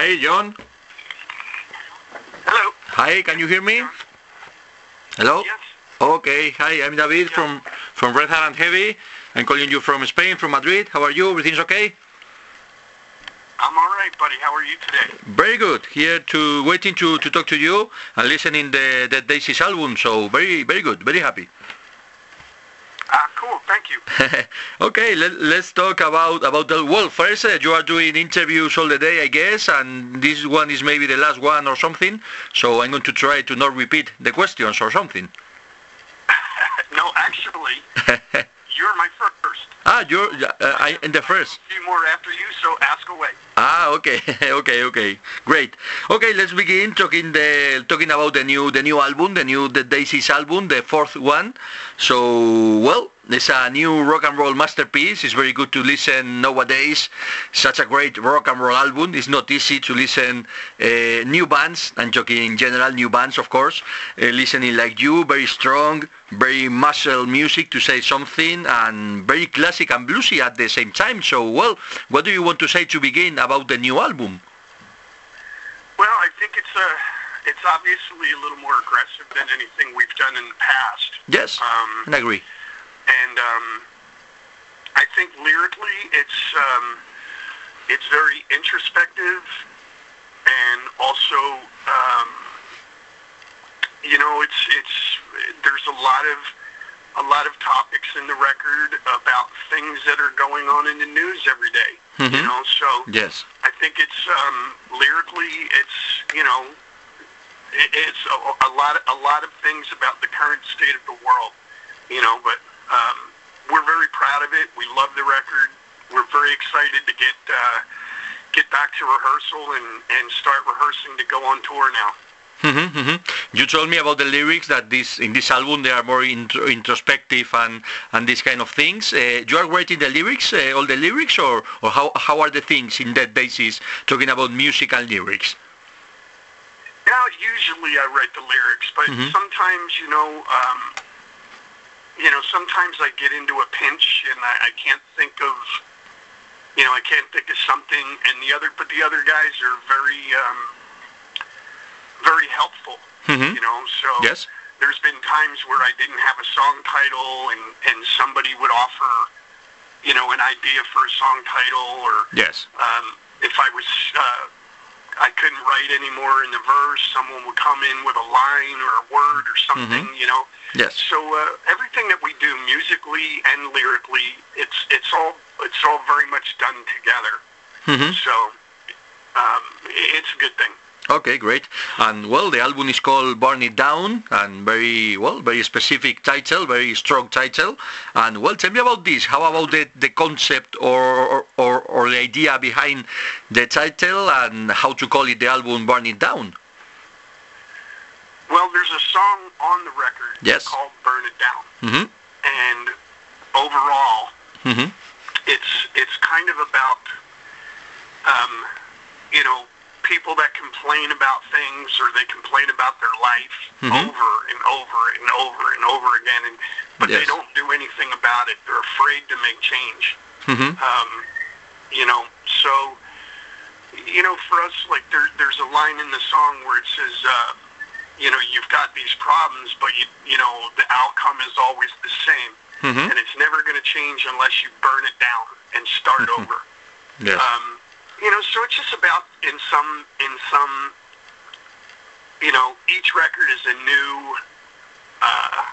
Hi, John. Hello. Hi, can you hear me? Hello? Yes. Okay, hi, I'm David from, from Red Hat and Heavy. I'm calling you from Spain, from Madrid. How are you? Everything's okay? I'm all right, buddy. How are you today? Very good. Here to waiting to, to talk to you and listening the the Daisies album. So very very good. Very happy. You. okay, let, let's talk about about the well. First, uh, you are doing interviews all the day, I guess, and this one is maybe the last one or something. So I'm going to try to not repeat the questions or something. no, actually, you're my first. ah, you're uh, I, in the first. A few more after you, so ask away. Ah, okay, okay, okay, great. Okay, let's begin talking the talking about the new the new album, the new the Daisies album, the fourth one. So, well, it's a new rock and roll masterpiece. It's very good to listen nowadays. Such a great rock and roll album. It's not easy to listen uh, new bands. I'm joking in general, new bands, of course. Uh, listening like you, very strong, very muscle music to say something, and very classic and bluesy at the same time. So, well, what do you want to say to begin about the new album? Well, I think it's a, it's obviously a little more aggressive than anything we've done in the past. Yes, Um, I agree. And um, I think lyrically, it's um, it's very introspective, and also, um, you know, it's it's there's a lot of a lot of topics in the record about things that are going on in the news every day. You Mhm. know, so Yes. I think it's um, lyrically, it's you know, it, it's a, a lot of, a lot of things about the current state of the world. You know, but um, we're very proud of it. We love the record. We're very excited to get uh, get back to rehearsal and and start rehearsing to go on tour now. Mhm, mhm. You told me about the lyrics that this in this album they are more intro, introspective and and these kind of things. Uh, you are writing the lyrics, uh, all the lyrics, or or how how are the things in that basis talking about music and lyrics? Now, usually I write the lyrics, but Mhm. sometimes, you know, um, you know, sometimes I get into a pinch and I, I can't think of, you know, I can't think of something, and the other, but the other guys are very, um, very helpful, Mhm. you know. So Yes. there's been times where I didn't have a song title, and and somebody would offer, you know, an idea for a song title, or Yes. um, if I was uh, I couldn't write anymore in the verse, someone would come in with a line or a word or something, you know. Yes. So uh, everything that we do musically and lyrically, it's it's all it's all very much done together. Mhm. So um, it's a good thing. Okay, great. And well, the album is called Burn It Down, and very well, very specific title, very strong title. And well, tell me about this. How about the, the concept or, or, or, the idea behind the title and how to call it the album Burn It Down? Well, there's a song on the record Yes. called "Burn It Down," hmm and overall, hmm it's it's kind of about um, you know people that complain about things or they complain about their life Mhm. over and over and over and over again and but they don't do anything about it they're afraid to make change hmm um, you know so you know for us like there there's a line in the song where it says uh, you know you've got these problems but you you know the outcome is always the same hmm and it's never going to change unless you burn it down and start Mhm. over. Yes. Um, you know, so it's just about in some in some you know each record is a new uh,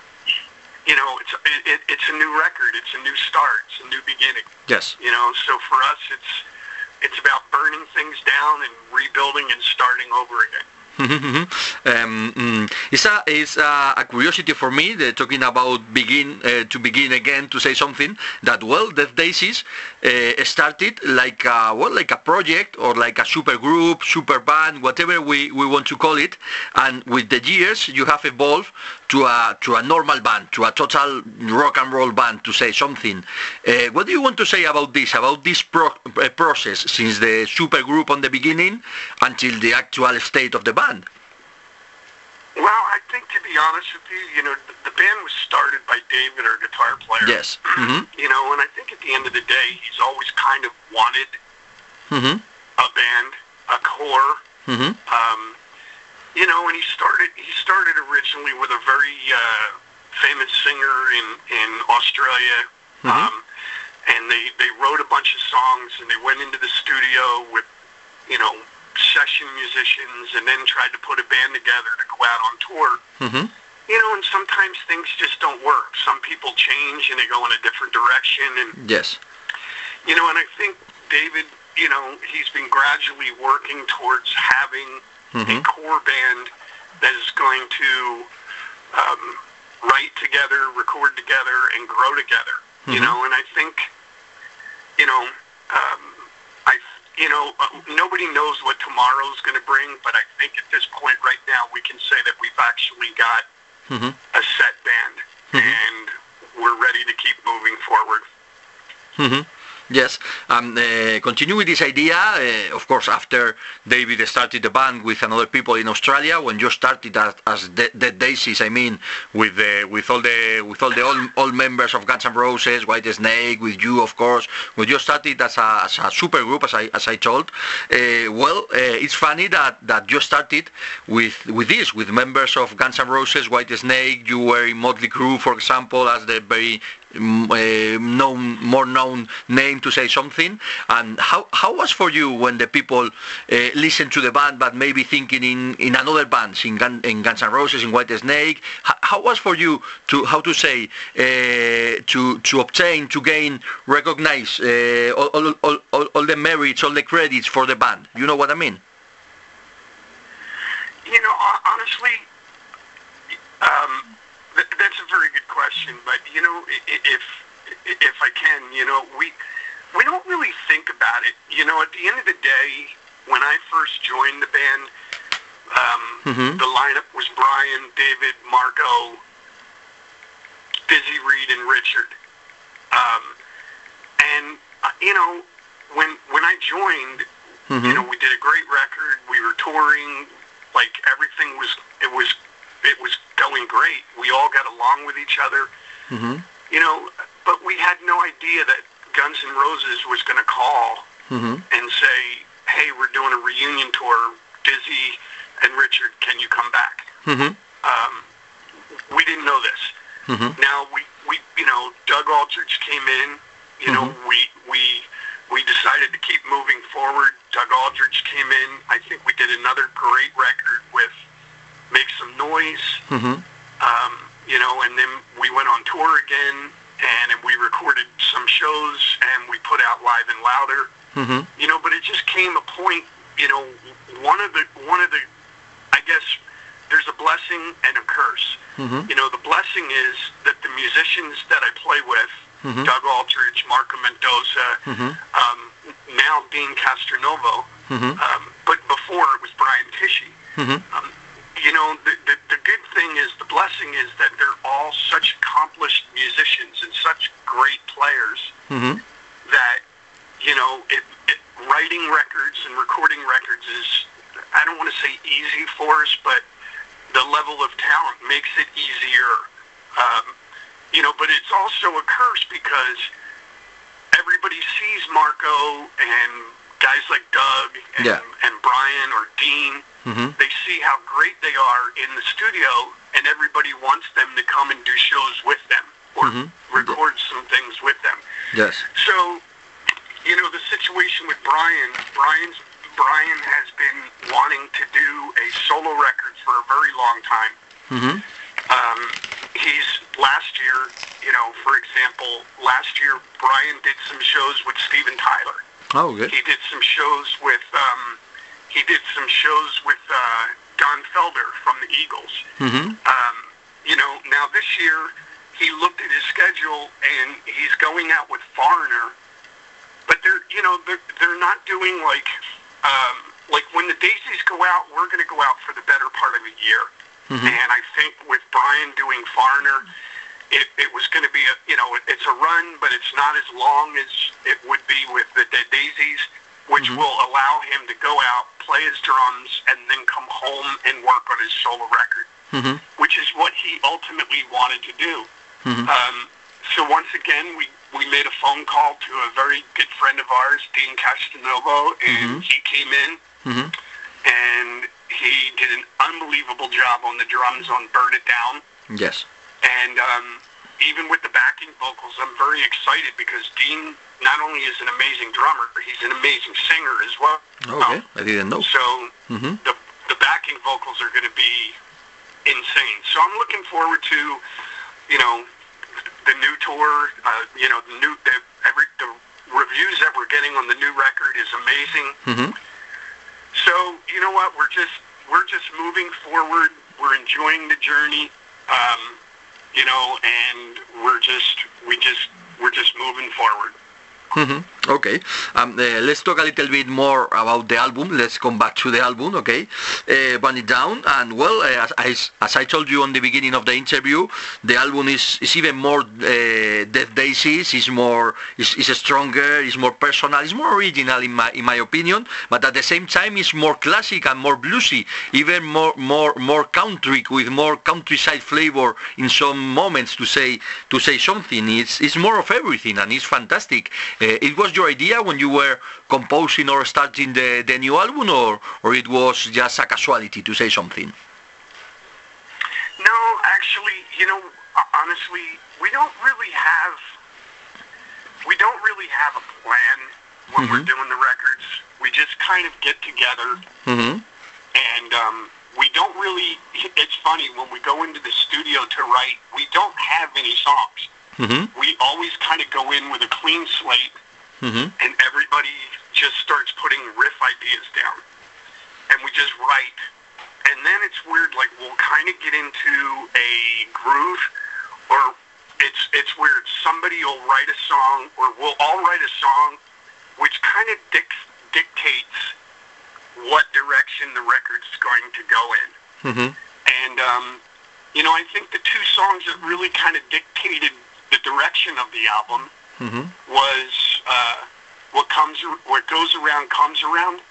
you know it's it, it, it's a new record, it's a new start, it's a new beginning. yes. You know, so for us it's it's about burning things down and rebuilding and starting over again. um, mm, it's a it's a, a curiosity for me talking about begin uh, to begin again to say something that well Dead Daisies uh, started like a, well like a project or like a super group super band whatever we, we want to call it. And with the years you have evolved to a to a normal band to a total rock and roll band to say something uh, what do you want to say about this about this pro- uh, process since the super group on the beginning until the actual state of the band Well, I think to be honest with you, you know, the, the band was started by David, our guitar player. Yes. Mhm. You know, and I think at the end of the day, he's always kind of wanted hmm a band. a core. Mhm. Um, you know, and he started he started originally with a very uh, famous singer in in Australia, Mhm. um, and they they wrote a bunch of songs and they went into the studio with you know session musicians and then tried to put a band together to go out on tour. Mhm. You know, and sometimes things just don't work. Some people change and they go in a different direction and Yes. you know, and I think David, you know, he's been gradually working towards having a Mhm. core band that is going to um, write together, record together, and grow together. You Mhm. know, and I think, you know, um, I, you know, uh, nobody knows what tomorrow's going to bring, but I think at this point right now we can say that we've actually got Mhm. a set band, Mhm. and we're ready to keep moving forward. Yes, um, uh, continue with this idea. Uh, of course, after David started the band with another people in Australia, when you started as, as the, the Daisies, I mean, with the, with all the with all the all, all members of Guns N' Roses, Whitesnake, with you, of course, when you started as a, as a super group, as I as I told. Uh, well, uh, it's funny that, that you started with with this, with members of Guns N' Roses, Whitesnake. You were in Motley Crue, for example, as the very mm, uh, known, more known name to say something. And how how was for you when the people uh, listen to the band, but maybe thinking in, in another bands, in, Gun, in Guns N' Roses, in Whitesnake? How, how was for you to how to say uh, to to obtain to gain recognize uh, all, all, all, all, the merits, all the credits for the band? You know what I mean? You know, honestly, um, th- that's a very good question. But you know, if if I can, you know, we we don't really think about it. You know, at the end of the day, when I first joined the band, um, Mhm. the lineup was Brian, David, Marco, Dizzy Reed, and Richard. Um, and uh, you know, when when I joined, you know, we did a great record. We were touring, like everything was. It was it was going great. We all got along with each other, Mhm. you know. But we had no idea that Guns N' Roses was going to call Mhm. and say, "Hey, we're doing a reunion tour. Dizzy and Richard, can you come back?" Mhm. Um, we didn't know this. Mhm. Now we, we you know Doug Aldrich came in. You know we we we decided to keep moving forward. Doug Aldrich came in. I think we did another great record with Make Some Noise. Mhm. Um, you know, and then we went on tour again, and, and we recorded some shows, and we put out Live and Louder. Mhm. You know, but it just came a point. You know, one of the one of the, I guess, there's a blessing and a curse. Mhm. You know, the blessing is that the musicians that I play with, Mhm. Doug Aldrich, Marco Mendoza, Mhm. um, now Dean Castronovo, Mhm. um, but before it was Brian Tichy. Mhm. Um, you know, the, the, the good thing is, the blessing is that they're all such accomplished musicians and such great players Mhm. That, you know, it, it, writing records and recording records is, I don't want to say easy for us, but the level of talent makes it easier. Um, you know, but it's also a curse because everybody sees Marco and guys like Doug and, Yeah. and Brian or Dean. Mhm. They see how great they are in the studio, and everybody wants them to come and do shows with them or Mhm. record some things with them. Yes. So, you know, the situation with Brian, Brian's Brian has been wanting to do a solo record for a very long time. Mm-hmm. Um, he's last year, you know, for example, last year Brian did some shows with Steven Tyler. Oh, good. He did some shows with um, he did some shows with uh, Don Felder from the Eagles. Mm-hmm. Um, you know, now this year he looked at his schedule and he's going out with Foreigner, but they're you know they're they're not doing like um, like when the Daisies go out, we're going to go out for the better part of a year, Mhm. and I think with Brian doing Foreigner. It, it was going to be a you know it, it's a run, but it's not as long as it would be with the, the Daisies, which Mhm. will allow him to go out, play his drums, and then come home and work on his solo record Mhm. which is what he ultimately wanted to do. Mhm. Um, so once again, we, we made a phone call to a very good friend of ours, Dean Castronovo, and Mhm. he came in Mhm. and he did an unbelievable job on the drums on "Burn It Down." Yes. And um, even with the backing vocals, I'm very excited because Dean not only is an amazing drummer, he's an amazing singer as well. Okay. I didn't know. So Mhm. the the backing vocals are going to be insane. So I'm looking forward to, you know, the new tour. Uh, you know, the new the, every the reviews that we're getting on the new record is amazing. Mhm. So you know what? We're just we're just moving forward. We're enjoying the journey. Um, you know, and we're just we just we're just moving forward. Mhm. Okay. Um, uh, let's talk a little bit more about the album. Let's come back to the album, okay? Uh, Burn It Down. And well, uh, as, as, as I told you on the beginning of the interview, the album is, is even more uh, Dead Daisies. It's more, is is stronger. It's more personal. It's more original in my in my opinion. But at the same time, it's more classic and more bluesy. Even more more more country with more countryside flavor in some moments to say to say something. It's it's more of everything and it's fantastic. Uh, it was your idea when you were composing or starting the, the new album, or or it was just a casualty to say something? No, actually, you know, honestly, we don't really have we don't really have a plan when we're Mhm. doing the records. We just kind of get together Mm-hmm. and um, we don't really. It's funny when we go into the studio to write, we don't have any songs. Mm-hmm. We always kind of go in with a clean slate, Mm-hmm. and everybody just starts putting riff ideas down, and we just write. And then it's weird, like we'll kind of get into a groove, or it's it's weird. Somebody will write a song, or we'll all write a song, which kind of dic- dictates what direction the record's going to go in. Mm-hmm. And um, you know, I think the two songs that really kind of dictated the direction of the album Mm-hmm. was uh, what comes, what goes around comes around,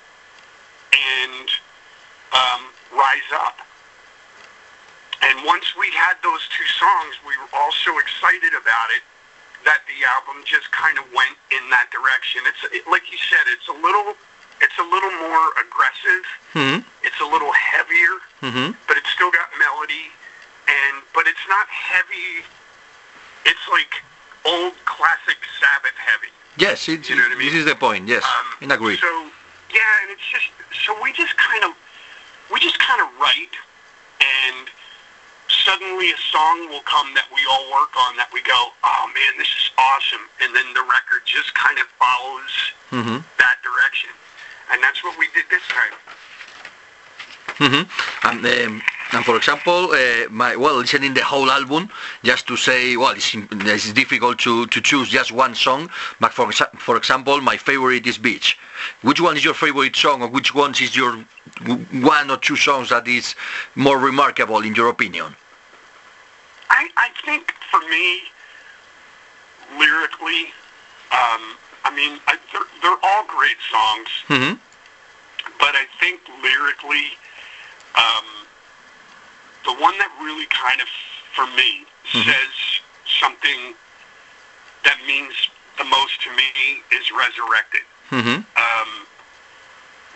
and um, Rise Up. And once we had those two songs, we were all so excited about it that the album just kind of went in that direction. It's it, like you said, it's a little, it's a little more aggressive. Mm-hmm. It's a little heavier, Mm-hmm. but it's still got melody, and but it's not heavy. It's like old classic Sabbath heavy. Yes, it's, You know what I mean? this is the point. Yes, Um, in agree. So yeah, and it's just so we just kind of we just kind of write, and suddenly a song will come that we all work on that we go, oh man, this is awesome, and then the record just kind of follows Mm-hmm. that direction, and that's what we did this time. Mm-hmm. And, um, and for example, uh, my well, listening the whole album, just to say, well, it's, it's difficult to, to choose just one song. But for for example, my favorite is Beach. Which one is your favorite song, or which one is your one or two songs that is more remarkable in your opinion? I, I think for me, lyrically, um, I mean, I, they're, they're all great songs, Mm-hmm. but I think lyrically, um, the one that really kind of, for me, Mhm. says something that means the most to me is Resurrected. Mm-hmm. Um,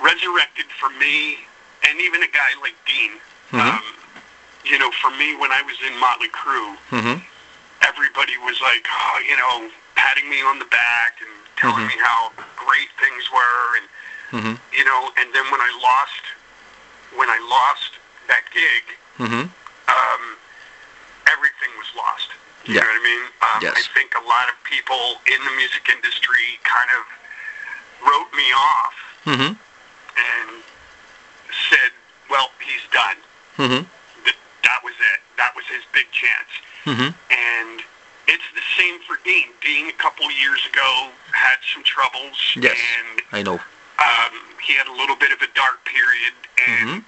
Resurrected for me, and even a guy like Dean, Mhm. um, you know, for me, when I was in Motley Crue, Mm-hmm. everybody was like, oh, you know, patting me on the back and telling Mhm. me how great things were, and Mm-hmm. you know, and then when I lost, when I lost that gig, Mm-hmm. um, everything was lost. You Yeah. know what I mean? Um, Yes. I think a lot of people in the music industry kind of wrote me off Mm-hmm. and said, well, he's done. Mm-hmm. Th- that was it. That was his big chance. Mm-hmm. And it's the same for Dean. Dean, a couple of years ago, had some troubles. Yes. And I know. um, he had a little bit of a dark period. And, Mhm.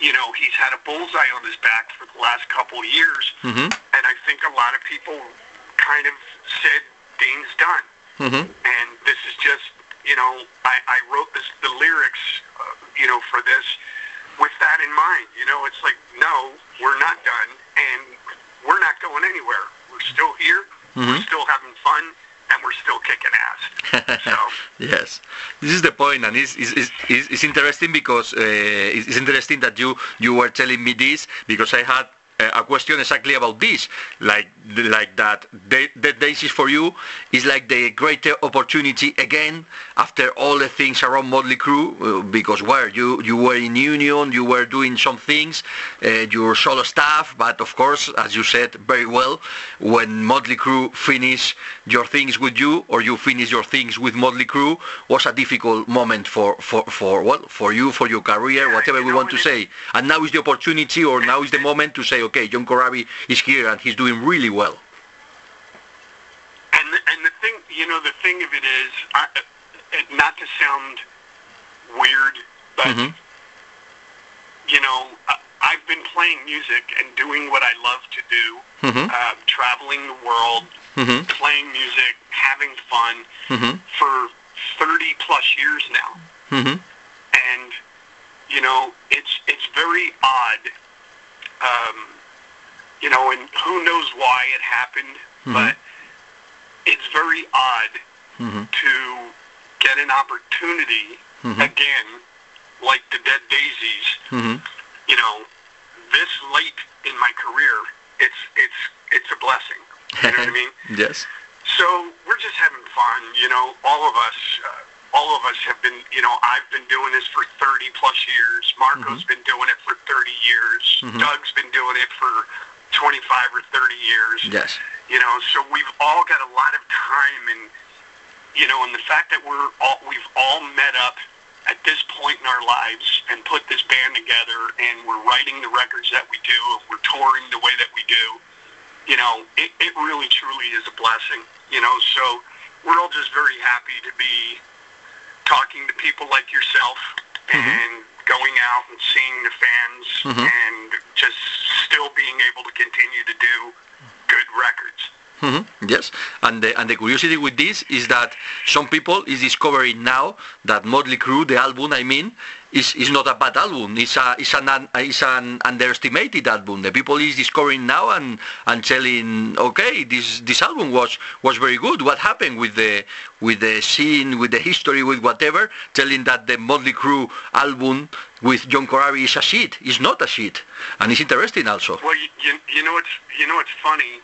You know, he's had a bullseye on his back for the last couple of years. Mm-hmm. And I think a lot of people kind of said, Dean's done. Mm-hmm. And this is just, you know, I, I wrote this, the lyrics, uh, you know, for this with that in mind. You know, it's like, no, we're not done, and we're not going anywhere. We're still here. We're Mhm. still having fun, and we're still kicking ass. So. yes, this is the point, and it's, it's, it's, it's interesting because uh, it's interesting that you you were telling me this because I had a question exactly about this, like like that. The, the Daisies for you is like the greater opportunity again after all the things around Motley Crue, uh, because where you you were in union, you were doing some things, uh, your solo stuff, but of course, as you said very well, when Motley Crue finish your things with you or you finish your things with Motley Crue was a difficult moment for for for well for you for your career, whatever we want to say. And now is the opportunity, or now is the moment to say, okay, John Corabi is here and he's doing really well. And the, and the thing, you know, the thing of it is, I, not to sound weird, but mm-hmm. you know, I, I've been playing music and doing what I love to do, Mhm. uh, traveling the world, Mhm. playing music, having fun Mhm. for 30 plus years now. Mhm. and you know it's it's very odd um you know and who knows why it happened Mhm. but it's very odd Mhm. to get an opportunity Mhm. again like the dead daisies Mhm. you know this late in my career it's it's it's a blessing you know what i mean yes. so we're just having fun, you know. All of us, uh, all of us have been, you know. I've been doing this for 30 plus years. Marco's been doing it for 30 years. Mhm. Doug's been doing it for 25 or 30 years. Yes. You know, so we've all got a lot of time, and you know, and the fact that we're all we've all met up at this point in our lives and put this band together, and we're writing the records that we do, and we're touring the way that we do you know, it, it really truly is a blessing, you know, so we're all just very happy to be talking to people like yourself and going out and seeing the fans Mhm. and just still being able to continue to do good records. Mhm. Yes, and the, and the curiosity with this is that some people is discovering now that Motley Crue, the album, I mean, is, is not a bad album. It's a it's an it's an underestimated album. The people is discovering now and and telling, okay, this this album was was very good. What happened with the with the scene, with the history, with whatever? Telling that the Motley Crue album with John Corabi is a shit. It's not a shit, and it's interesting also. Well, you, you, you know what's you know what's funny.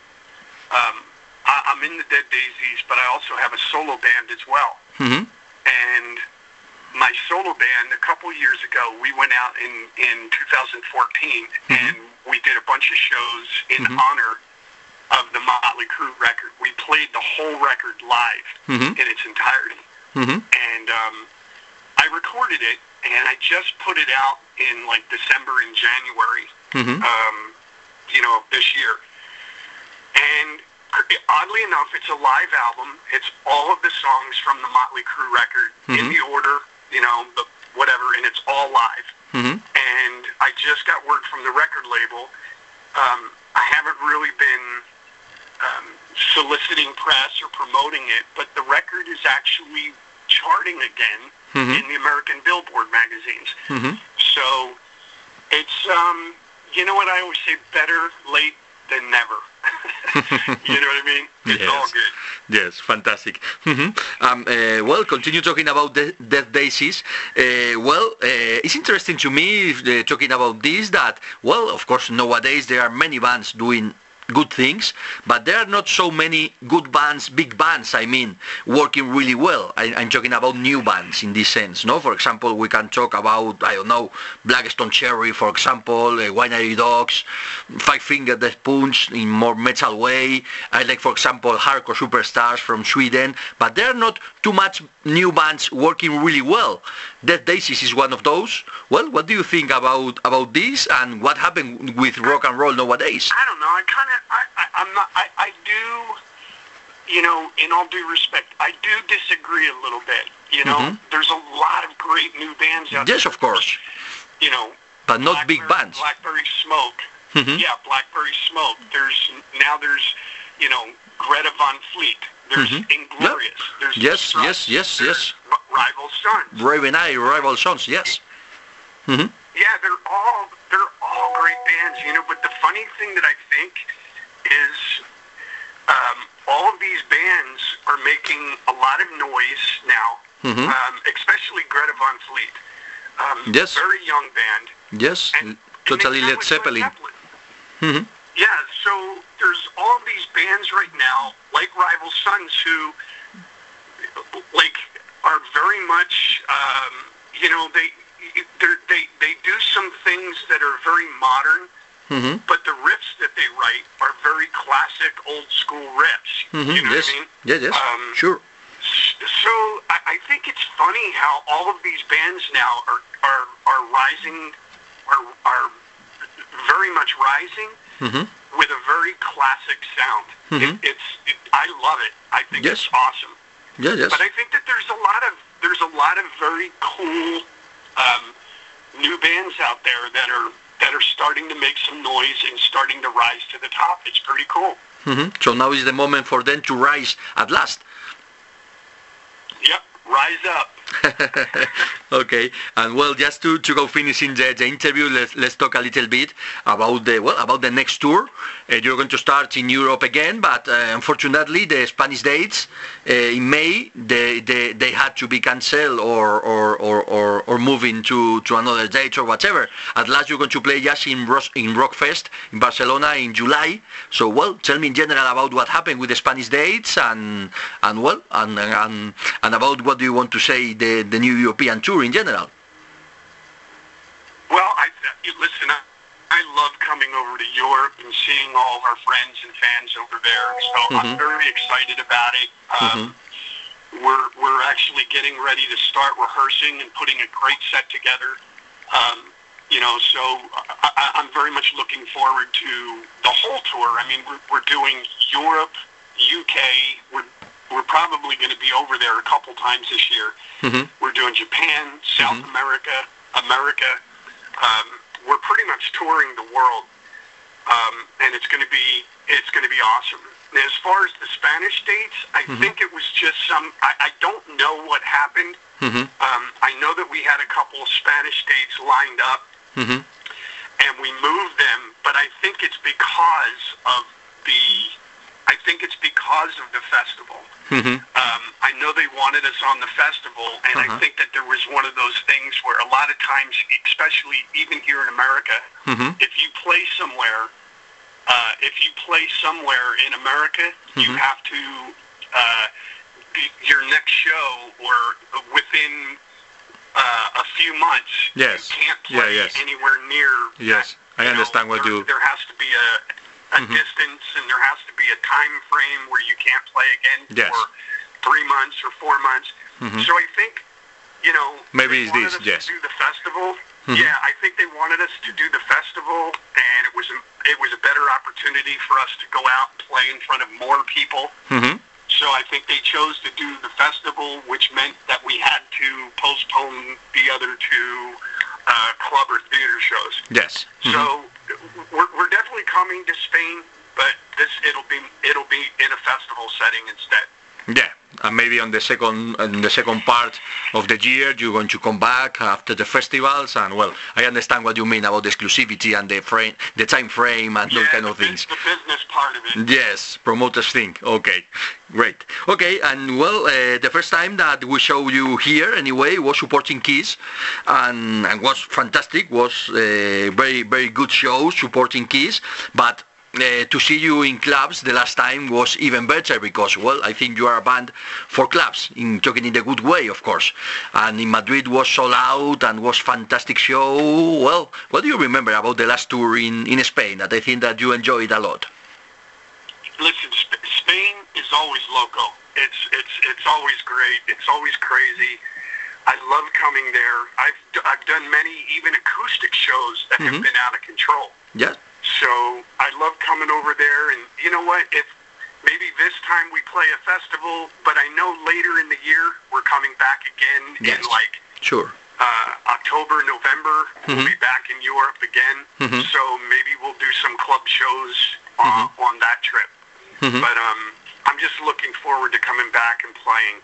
Um, I, I'm in the Dead Daisies, but I also have a solo band as well. hmm and my solo band a couple years ago we went out in in 2014 and we did a bunch of shows in Mhm. honor of the Motley Crue record we played the whole record live Mhm. in its entirety hmm and um I recorded it and I just put it out in like December and January hmm um, you know, of this year. And oddly enough, it's a live album. It's all of the songs from the Motley Crue record in Mhm. the order, you know, the whatever, and it's all live. hmm And I just got word from the record label. Um, I haven't really been um, soliciting press or promoting it, but the record is actually charting again Mhm. in the American Billboard magazines. hmm So it's um you know what I always say better late than never. you know what I mean? It's all Yes. good. Yes, fantastic. Mhm. Um, uh, well, continue talking about the Dead Daisies. Uh, well, uh, it's interesting to me uh, talking about this that, well, of course, nowadays there are many bands doing good things, but there are not so many good bands, big bands, I mean, working really well. I, I'm talking about new bands in this sense, no? For example, we can talk about, I don't know, Black Stone Cherry, for example, uh, Winery Dogs, Five Finger Death Punch in more metal way. I like, for example, Hardcore Superstars from Sweden, but they are not too much new bands working really well. Dead Daisies is one of those. Well, what do you think about about this and what happened with rock and roll nowadays? I don't know. I kind of I, I I'm not I I do you know, in all due respect, I do disagree a little bit. You know, Mhm. there's a lot of great new bands out Yes, there. Yes, of course, You know, but not big bands. Blackberry Smoke. Mhm. Yeah, Blackberry Smoke. There's now there's you know Greta Van Fleet. There's Mhm. Inglorious. There's Yes, yes, yes, yes. Rival Sons. Raven Eye, Rival Sons, yes. hmm Yeah, they're all they're all great bands, you know. But the funny thing that I think is um, all of these bands are making a lot of noise now, Mhm. um, especially Greta Van Fleet. Um, Yes. Very young band. Yes, And, and totally sound Led like Zeppelin. hmm Yeah, so there's all these bands right now, like Rival Sons, who like are very much, um, you know, they they they do some things that are very modern, hmm but the riffs that they write are very classic, old school riffs. hmm You know Yes, what I mean? yes, yes, Um, sure. So I, I think it's funny how all of these bands now are are are rising, are are very much rising hmm with a very classic sound. Mhm. It, it's it, I love it. I think Yes. it's awesome. Yes, yes. But I think that there's a lot of there's a lot of very cool um, new bands out there that are that are starting to make some noise and starting to rise to the top. It's pretty cool. hmm So now is the moment for them to rise at last. Yep, rise up. okay, and well, just to, to go finishing the, the interview, let's let's talk a little bit about the well about the next tour. Uh, you're going to start in Europe again, but uh, unfortunately, the Spanish dates uh, in May they, they they had to be cancelled or or, or, or or moving to, to another date or whatever. At last, you're going to play just in Ros- in Rockfest in Barcelona in July. So well, tell me in general about what happened with the Spanish dates and and well and and, and about what do you want to say the the new European tour in general. Well, I listen. I, I love coming over to Europe and seeing all our friends and fans over there. So I'm Mhm. very excited about it. Um, We're we're actually getting ready to start rehearsing and putting a great set together. Um, you know, so I, I'm very much looking forward to the whole tour. I mean, we're, we're doing Europe, UK. We're we're probably going to be over there a couple times this year. hmm We're doing Japan, South Mhm. America, America. Um, we're pretty much touring the world, um, and it's going to be it's going to be awesome. As far as the Spanish dates, I Mhm. think it was just some. I, I don't know what happened. hmm Um, I know that we had a couple of Spanish dates lined up, hmm and we moved them. But I think it's because of the. I think it's because of the festival. hmm Um, I know they wanted us on the festival, and Uh-huh. I think that there was one of those things where a lot of times, especially even here in America, hmm if you play somewhere, uh, if you play somewhere in America, you Mhm. have to uh, be, your next show or within uh, a few months, Yes. you can't Yeah, play yes. anywhere near. Yes, that, I you know, understand what there, you- There has to be a a Mhm. distance, and there has to be a time frame where you can't play again Yes. for three months or four months. Mhm. So I think, you know, Maybe they wanted us yes. to do the festival. Mhm. Yeah, I think they wanted us to do the festival, and it was a, it was a better opportunity for us to go out and play in front of more people. hmm So I think they chose to do the festival, which meant that we had to postpone the other two uh, club or theater shows. Yes. Mhm. So definitely coming to Spain, but this it'll be it'll be in a festival setting instead. Yeah, and maybe on the second on the second part of the year you're going to come back after the festivals and well, I understand what you mean about the exclusivity and the frame, the time frame and those kind of things. the business part of it. Yes, promoters think. Okay, great. Okay, and well, uh, the first time that we show you here anyway was supporting Kiss, and, and was fantastic. Was uh, very very good show supporting Kiss, but. Uh, to see you in clubs the last time was even better because well I think you are a band for clubs in talking in the good way of course and in Madrid was sold out and was fantastic show well what do you remember about the last tour in, in Spain that I think that you enjoyed a lot Listen, Sp- Spain is always loco. It's it's it's always great. It's always crazy. I love coming there. I've d- I've done many even acoustic shows that Mhm. have been out of control. yeah So I love coming over there, and you know what? If maybe this time we play a festival, but I know later in the year we're coming back again Yes. in like Sure. uh, October, November. Mhm. We'll be back in Europe again. Mhm. So maybe we'll do some club shows uh, on that trip. Mhm. But um, I'm just looking forward to coming back and playing.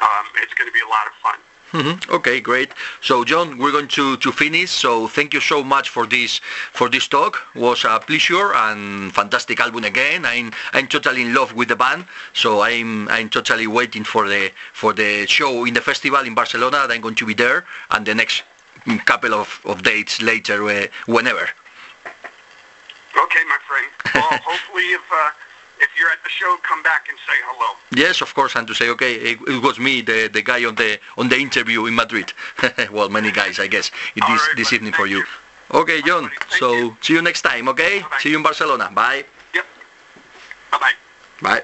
Um, it's going to be a lot of fun. Mm-hmm. Okay, great. So, John, we're going to, to finish. So, thank you so much for this for this talk. It was a pleasure and fantastic album again. I'm I'm totally in love with the band. So I'm I'm totally waiting for the for the show in the festival in Barcelona. I'm going to be there, and the next couple of, of dates later, uh, whenever. Okay, my friend. Well, hopefully, if uh, if you're at the show, come back and say hello. Yes, of course, and to say, okay, it, it was me, the, the guy on the on the interview in Madrid. well, many guys, I guess, this right, this buddy. evening for you. you. Okay, John. Thank So you. see you next time. Okay. Bye-bye. See you in Barcelona. Bye. Yep. Bye bye. Bye.